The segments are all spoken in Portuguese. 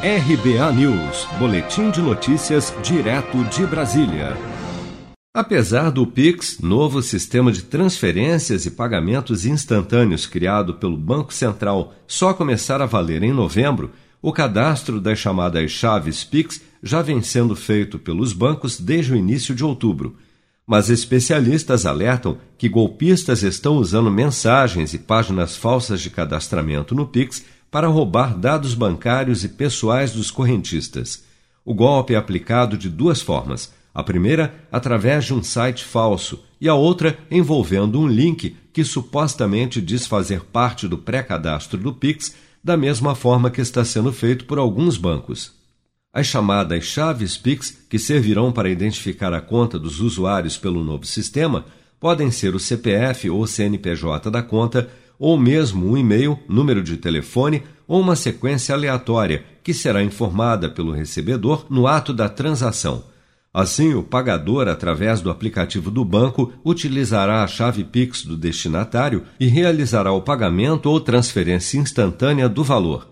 RBA News, Boletim de Notícias, direto de Brasília. Apesar do Pix, novo sistema de transferências e pagamentos instantâneos criado pelo Banco Central, só começar a valer em novembro, o cadastro das chamadas chaves Pix já vem sendo feito pelos bancos desde o início de outubro. Mas especialistas alertam que golpistas estão usando mensagens e páginas falsas de cadastramento no Pix para roubar dados bancários e pessoais dos correntistas. O golpe é aplicado de duas formas. A primeira, através de um site falso, e a outra envolvendo um link que supostamente diz fazer parte do pré-cadastro do Pix, da mesma forma que está sendo feito por alguns bancos. As chamadas chaves Pix, que servirão para identificar a conta dos usuários pelo novo sistema, podem ser o CPF ou CNPJ da conta, ou mesmo um e-mail, número de telefone ou uma sequência aleatória que será informada pelo recebedor no ato da transação. Assim, o pagador, através do aplicativo do banco, utilizará a chave Pix do destinatário e realizará o pagamento ou transferência instantânea do valor.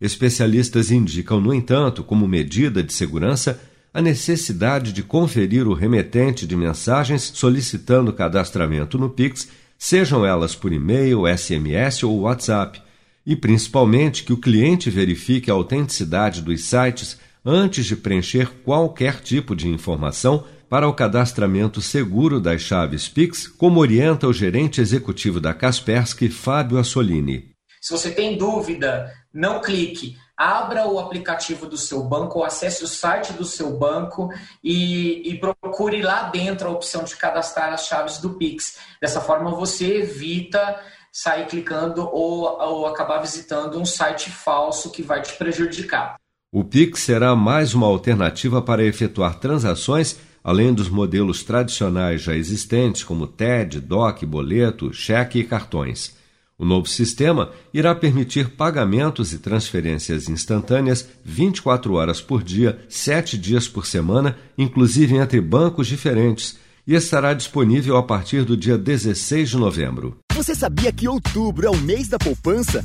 Especialistas indicam, no entanto, como medida de segurança, a necessidade de conferir o remetente de mensagens solicitando cadastramento no Pix sejam elas por e-mail, SMS ou WhatsApp, e principalmente que o cliente verifique a autenticidade dos sites antes de preencher qualquer tipo de informação para o cadastramento seguro das chaves Pix, como orienta o gerente executivo da Kaspersky, Fábio Assolini. Se você tem dúvida, não clique abra o aplicativo do seu banco ou acesse o site do seu banco e, e, procure lá dentro a opção de cadastrar as chaves do Pix. Dessa forma, você evita sair clicando ou, ou acabar visitando um site falso que vai te prejudicar. O Pix será mais uma alternativa para efetuar transações além dos modelos tradicionais já existentes como TED, DOC, boleto, cheque e cartões. O novo sistema irá permitir pagamentos e transferências instantâneas 24 horas por dia, 7 dias por semana, inclusive entre bancos diferentes, e estará disponível a partir do dia 16 de novembro. Você sabia que outubro é o mês da poupança?